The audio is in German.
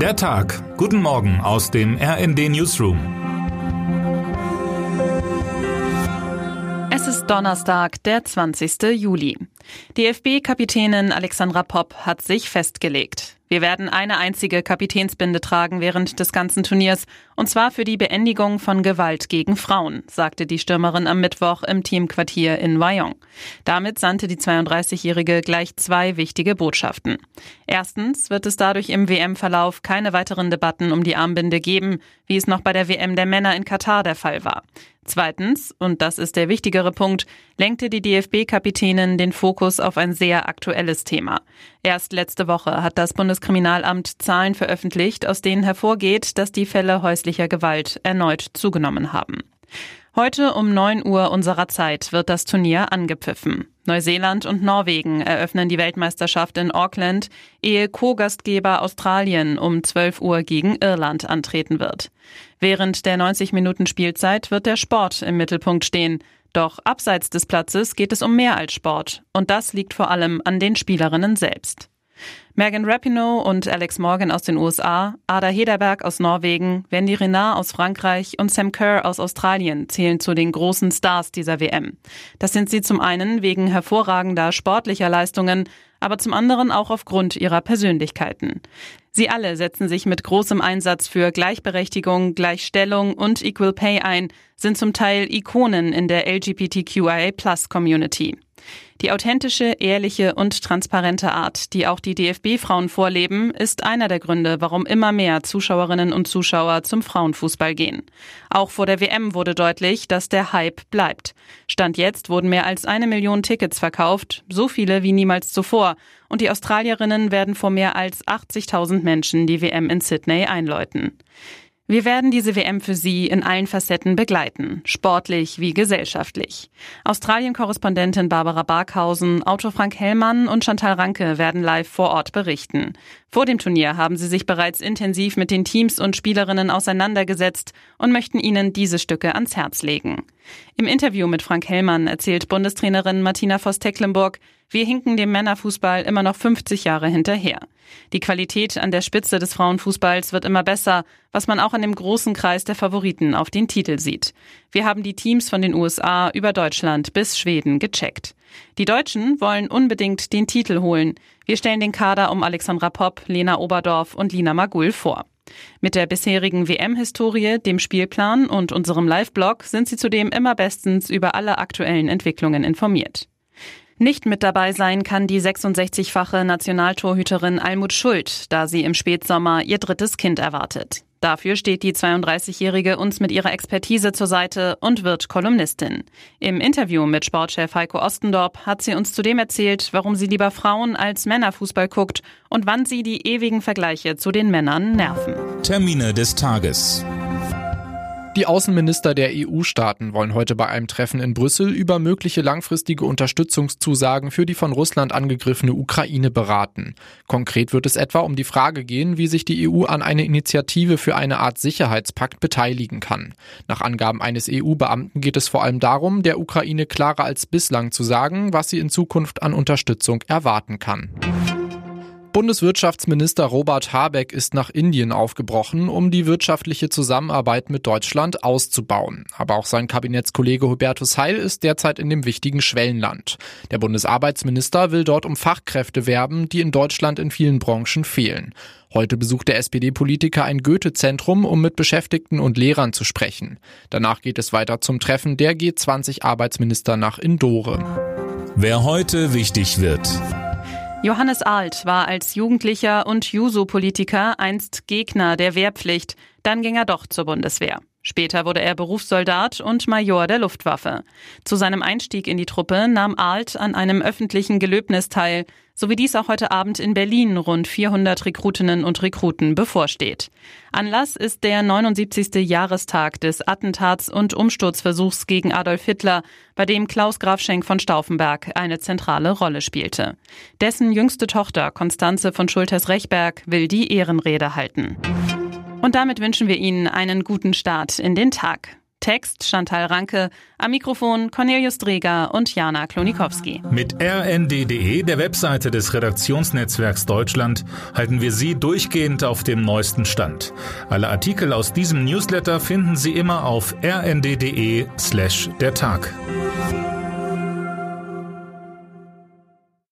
Der Tag. Guten Morgen aus dem RND Newsroom. Es ist Donnerstag, der 20. Juli. DFB-Kapitänin Alexandra Popp hat sich festgelegt. Wir werden eine einzige Kapitänsbinde tragen während des ganzen Turniers, und zwar für die Beendigung von Gewalt gegen Frauen, sagte die Stürmerin am Mittwoch im Teamquartier in Wyong. Damit sandte die 32-Jährige gleich zwei wichtige Botschaften. Erstens wird es dadurch im WM-Verlauf keine weiteren Debatten um die Armbinde geben, wie es noch bei der WM der Männer in Katar der Fall war. Zweitens, und das ist der wichtigere Punkt, lenkte die DFB-Kapitänin den Fokus auf ein sehr aktuelles Thema. Erst letzte Woche hat das Bundeskriminalamt Zahlen veröffentlicht, aus denen hervorgeht, dass die Fälle häuslicher Gewalt erneut zugenommen haben. Heute um 9 Uhr unserer Zeit wird das Turnier angepfiffen. Neuseeland und Norwegen eröffnen die Weltmeisterschaft in Auckland, ehe Co-Gastgeber Australien um 12 Uhr gegen Irland antreten wird. Während der 90 Minuten Spielzeit wird der Sport im Mittelpunkt stehen. Doch abseits des Platzes geht es um mehr als Sport. Und das liegt vor allem an den Spielerinnen selbst. Megan Rapinoe und Alex Morgan aus den USA, Ada Hederberg aus Norwegen, Wendy Renard aus Frankreich und Sam Kerr aus Australien zählen zu den großen Stars dieser WM. Das sind sie zum einen wegen hervorragender sportlicher Leistungen, aber zum anderen auch aufgrund ihrer Persönlichkeiten. Sie alle setzen sich mit großem Einsatz für Gleichberechtigung, Gleichstellung und Equal Pay ein, sind zum Teil Ikonen in der LGBTQIA-Plus-Community. Die authentische, ehrliche und transparente Art, die auch die DFB-Frauen vorleben, ist einer der Gründe, warum immer mehr Zuschauerinnen und Zuschauer zum Frauenfußball gehen. Auch vor der WM wurde deutlich, dass der Hype bleibt. Stand jetzt wurden mehr als eine Million Tickets verkauft, so viele wie niemals zuvor, und die Australierinnen werden vor mehr als 80.000 Menschen die WM in Sydney einläuten. Wir werden diese WM für Sie in allen Facetten begleiten, sportlich wie gesellschaftlich. Australien-Korrespondentin Barbara Barkhausen, Autor Frank Hellmann und Chantal Ranke werden live vor Ort berichten. Vor dem Turnier haben sie sich bereits intensiv mit den Teams und Spielerinnen auseinandergesetzt und möchten ihnen diese Stücke ans Herz legen. Im Interview mit Frank Hellmann erzählt Bundestrainerin Martina Voss-Tecklenburg, wir hinken dem Männerfußball immer noch 50 Jahre hinterher. Die Qualität an der Spitze des Frauenfußballs wird immer besser, was man auch an dem großen Kreis der Favoriten auf den Titel sieht. Wir haben die Teams von den USA über Deutschland bis Schweden gecheckt. Die Deutschen wollen unbedingt den Titel holen. Wir stellen den Kader um Alexandra Popp, Lena Oberdorf und Lina Magul vor. Mit der bisherigen WM-Historie, dem Spielplan und unserem Live-Blog sind Sie zudem immer bestens über alle aktuellen Entwicklungen informiert. Nicht mit dabei sein kann die 66-fache Nationaltorhüterin Almut Schuld, da sie im Spätsommer ihr drittes Kind erwartet. Dafür steht die 32-Jährige uns mit ihrer Expertise zur Seite und wird Kolumnistin. Im Interview mit Sportchef Heiko Ostendorp hat sie uns zudem erzählt, warum sie lieber Frauen als Männerfußball guckt und wann sie die ewigen Vergleiche zu den Männern nerven. Termine des Tages. Die Außenminister der EU-Staaten wollen heute bei einem Treffen in Brüssel über mögliche langfristige Unterstützungszusagen für die von Russland angegriffene Ukraine beraten. Konkret wird es etwa um die Frage gehen, wie sich die EU an eine Initiative für eine Art Sicherheitspakt beteiligen kann. Nach Angaben eines EU-Beamten geht es vor allem darum, der Ukraine klarer als bislang zu sagen, was sie in Zukunft an Unterstützung erwarten kann. Bundeswirtschaftsminister Robert Habeck ist nach Indien aufgebrochen, um die wirtschaftliche Zusammenarbeit mit Deutschland auszubauen. Aber auch sein Kabinettskollege Hubertus Heil ist derzeit in dem wichtigen Schwellenland. Der Bundesarbeitsminister will dort um Fachkräfte werben, die in Deutschland in vielen Branchen fehlen. Heute besucht der SPD-Politiker ein Goethe-Zentrum, um mit Beschäftigten und Lehrern zu sprechen. Danach geht es weiter zum Treffen der G20-Arbeitsminister nach Indore. Wer heute wichtig wird. Johannes Alt war als Jugendlicher und Juso-Politiker einst Gegner der Wehrpflicht. Dann ging er doch zur Bundeswehr. Später wurde er Berufssoldat und Major der Luftwaffe. Zu seinem Einstieg in die Truppe nahm Alt an einem öffentlichen Gelöbnis teil, so wie dies auch heute Abend in Berlin rund 400 Rekrutinnen und Rekruten bevorsteht. Anlass ist der 79. Jahrestag des Attentats und Umsturzversuchs gegen Adolf Hitler, bei dem Klaus Grafschenk von Stauffenberg eine zentrale Rolle spielte. Dessen jüngste Tochter Konstanze von Schulters-Rechberg will die Ehrenrede halten. Und damit wünschen wir Ihnen einen guten Start in den Tag. Text Chantal Ranke, am Mikrofon Cornelius Dreger und Jana Klonikowski. Mit rnd.de, der Webseite des Redaktionsnetzwerks Deutschland, halten wir Sie durchgehend auf dem neuesten Stand. Alle Artikel aus diesem Newsletter finden Sie immer auf rnd.de slash der Tag.